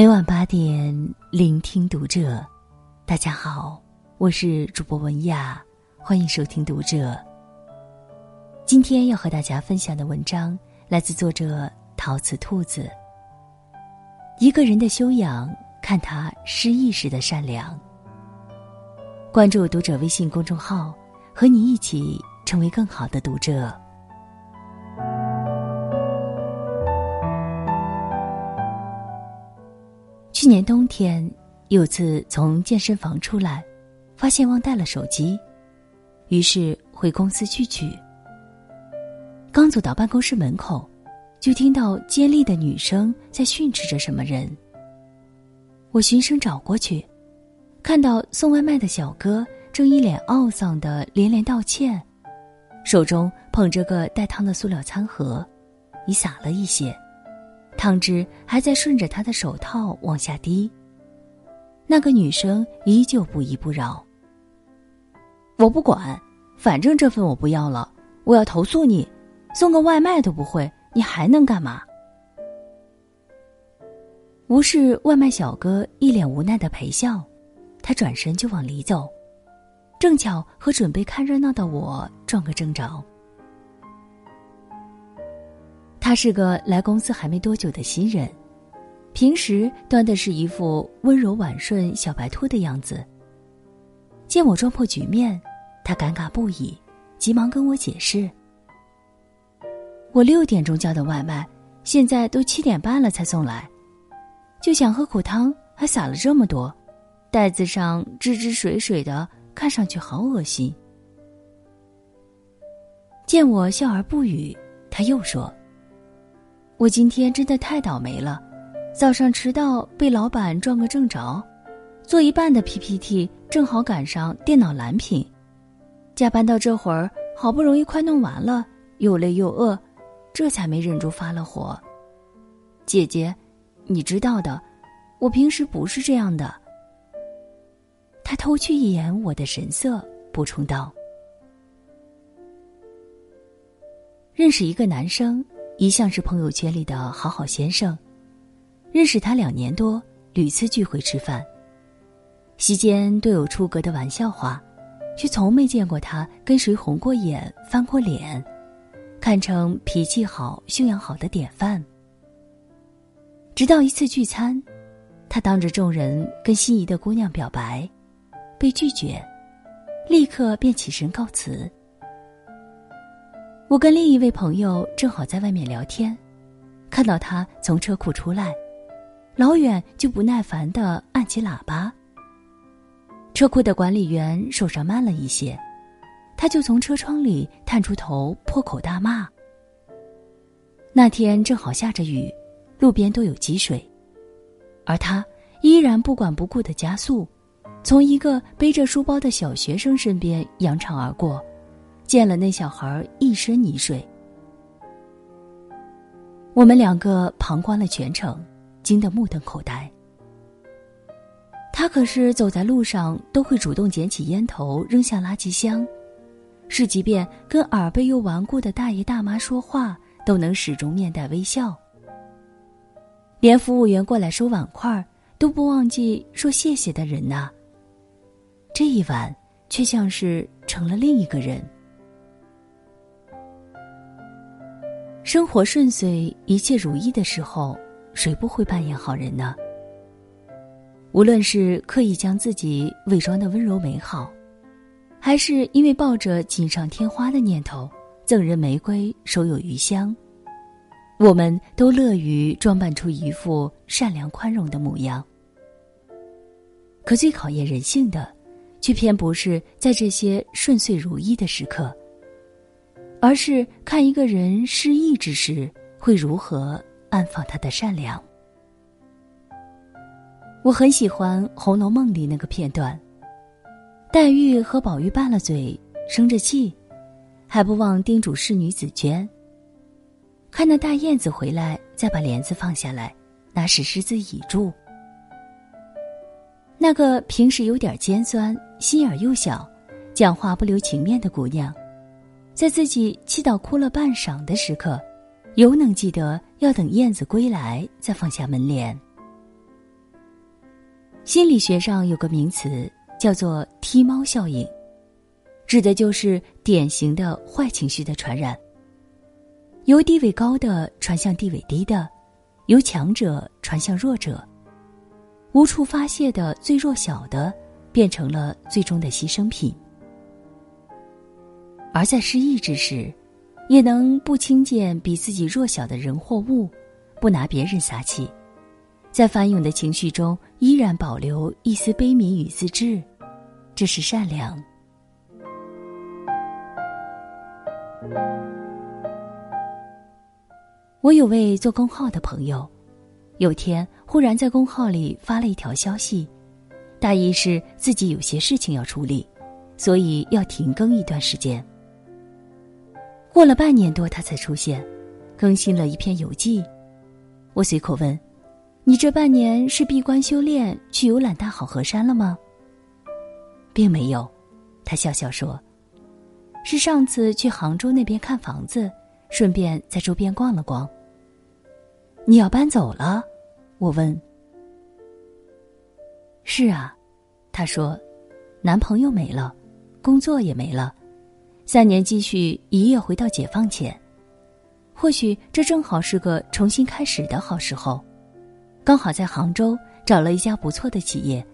每晚八点，聆听读者。大家好，我是主播文雅，欢迎收听读者。今天要和大家分享的文章来自作者陶瓷兔子。一个人的修养，看他失意时的善良。关注读者微信公众号，和你一起成为更好的读者。去年冬天，有次从健身房出来，发现忘带了手机，于是回公司去取。刚走到办公室门口，就听到尖利的女声在训斥着什么人。我循声找过去，看到送外卖的小哥正一脸懊丧的连连道歉，手中捧着个带汤的塑料餐盒，已洒了一些。汤汁还在顺着他的手套往下滴。那个女生依旧不依不饶。我不管，反正这份我不要了，我要投诉你，送个外卖都不会，你还能干嘛？无视外卖小哥一脸无奈的陪笑，他转身就往里走，正巧和准备看热闹的我撞个正着。他是个来公司还没多久的新人，平时端的是一副温柔婉顺小白兔的样子。见我撞破局面，他尴尬不已，急忙跟我解释：“我六点钟叫的外卖，现在都七点半了才送来，就想喝口汤，还撒了这么多，袋子上汁汁水水的，看上去好恶心。”见我笑而不语，他又说。我今天真的太倒霉了，早上迟到被老板撞个正着，做一半的 PPT 正好赶上电脑蓝屏，加班到这会儿，好不容易快弄完了，又累又饿，这才没忍住发了火。姐姐，你知道的，我平时不是这样的。他偷去一眼我的神色，补充道：“认识一个男生。”一向是朋友圈里的好好先生，认识他两年多，屡次聚会吃饭，席间都有出格的玩笑话，却从没见过他跟谁红过眼、翻过脸，堪称脾气好、修养好的典范。直到一次聚餐，他当着众人跟心仪的姑娘表白，被拒绝，立刻便起身告辞。我跟另一位朋友正好在外面聊天，看到他从车库出来，老远就不耐烦的按起喇叭。车库的管理员手上慢了一些，他就从车窗里探出头破口大骂。那天正好下着雨，路边都有积水，而他依然不管不顾的加速，从一个背着书包的小学生身边扬长而过。溅了那小孩一身泥水，我们两个旁观了全程，惊得目瞪口呆。他可是走在路上都会主动捡起烟头扔向垃圾箱，是即便跟耳背又顽固的大爷大妈说话都能始终面带微笑，连服务员过来收碗筷都不忘记说谢谢的人呐。这一晚却像是成了另一个人。生活顺遂、一切如意的时候，谁不会扮演好人呢？无论是刻意将自己伪装的温柔美好，还是因为抱着锦上添花的念头，赠人玫瑰手有余香，我们都乐于装扮出一副善良宽容的模样。可最考验人性的，却偏不是在这些顺遂如意的时刻。而是看一个人失意之时，会如何安放他的善良。我很喜欢《红楼梦》里那个片段，黛玉和宝玉拌了嘴，生着气，还不忘叮嘱侍女紫鹃：“看那大燕子回来，再把帘子放下来，拿石狮子倚住。”那个平时有点尖酸、心眼又小、讲话不留情面的姑娘。在自己气到哭了半晌的时刻，犹能记得要等燕子归来再放下门帘。心理学上有个名词叫做“踢猫效应”，指的就是典型的坏情绪的传染，由地位高的传向地位低的，由强者传向弱者，无处发泄的最弱小的，变成了最终的牺牲品。而在失意之时，也能不轻贱比自己弱小的人或物，不拿别人撒气。在翻涌的情绪中，依然保留一丝悲悯与自制，这是善良。我有位做公号的朋友，有天忽然在公号里发了一条消息，大意是自己有些事情要处理，所以要停更一段时间。过了半年多，他才出现，更新了一篇游记。我随口问。你这半年是闭关修炼，去游览大好河山了吗？并没有，他笑笑说：“是上次去杭州那边看房子，顺便在周边逛了逛。”你要搬走了？我问。是啊，他说，男朋友没了，工作也没了，三年积蓄一夜回到解放前，或许这正好是个重新开始的好时候。刚好在杭州找了一家不错的企业，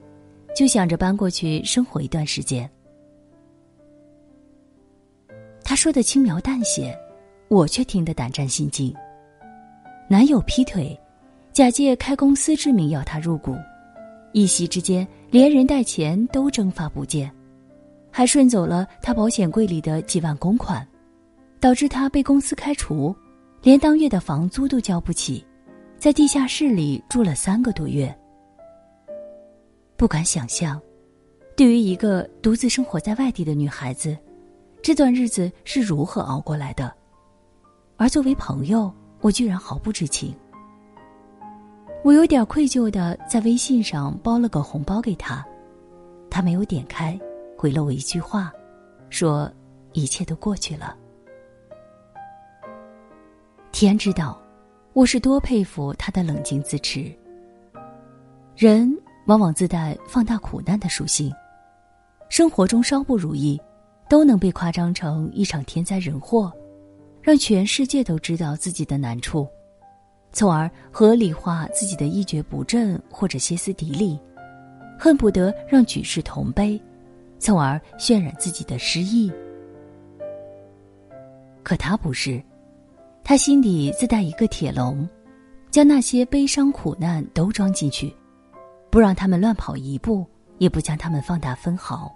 就想着搬过去生活一段时间。他说的轻描淡写，我却听得胆战心惊。男友劈腿，假借开公司之名要他入股，一夕之间连人带钱都蒸发不见，还顺走了他保险柜里的几万公款，导致他被公司开除，连当月的房租都交不起。在地下室里住了三个多月，不敢想象，对于一个独自生活在外地的女孩子，这段日子是如何熬过来的。而作为朋友，我居然毫不知情。我有点愧疚的在微信上包了个红包给他，他没有点开，回了我一句话，说一切都过去了。天知道。我是多佩服他的冷静自持。人往往自带放大苦难的属性，生活中稍不如意，都能被夸张成一场天灾人祸，让全世界都知道自己的难处，从而合理化自己的一蹶不振或者歇斯底里，恨不得让举世同悲，从而渲染自己的失意。可他不是。他心底自带一个铁笼，将那些悲伤苦难都装进去，不让他们乱跑一步，也不将他们放大分毫。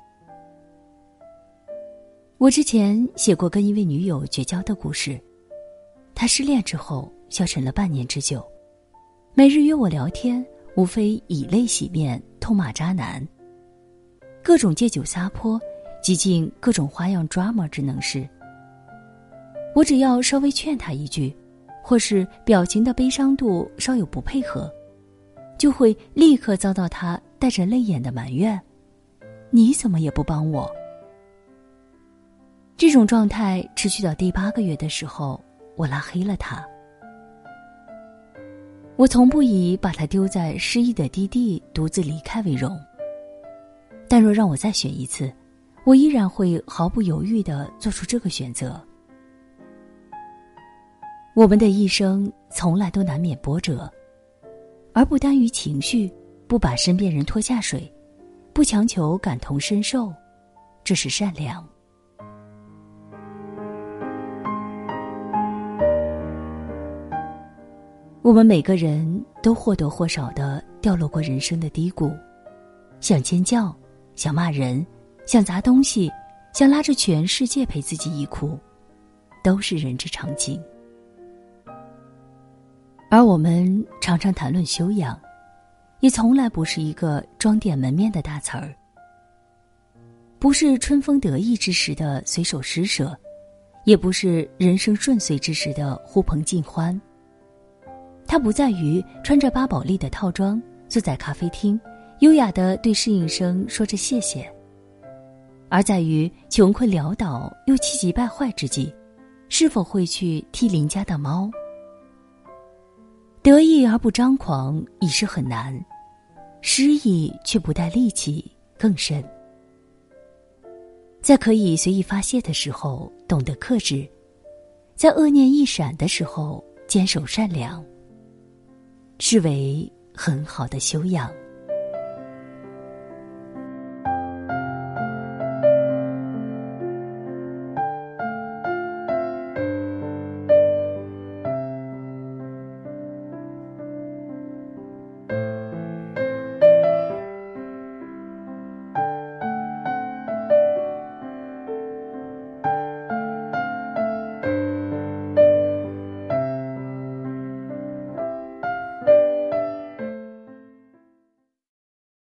我之前写过跟一位女友绝交的故事，他失恋之后消沉了半年之久，每日约我聊天，无非以泪洗面，痛骂渣男，各种借酒撒泼，极尽各种花样 drama 之能事。我只要稍微劝他一句，或是表情的悲伤度稍有不配合，就会立刻遭到他带着泪眼的埋怨：“你怎么也不帮我？”这种状态持续到第八个月的时候，我拉黑了他。我从不以把他丢在失意的低地独自离开为荣，但若让我再选一次，我依然会毫不犹豫的做出这个选择。我们的一生从来都难免波折，而不耽于情绪，不把身边人拖下水，不强求感同身受，这是善良。我们每个人都或多或少的掉落过人生的低谷，想尖叫，想骂人，想砸东西，想拉着全世界陪自己一哭，都是人之常情。而我们常常谈论修养，也从来不是一个装点门面的大词儿，不是春风得意之时的随手施舍，也不是人生顺遂之时的呼朋尽欢。它不在于穿着巴宝莉的套装坐在咖啡厅，优雅的对侍应生说着谢谢。而在于穷困潦倒又气急败坏之际是否会去踢邻家的猫？得意而不张狂已是很难失意却不带力气更甚。在可以随意发泄的时候懂得克制在恶念一闪的时候坚守善良视为很好的修养。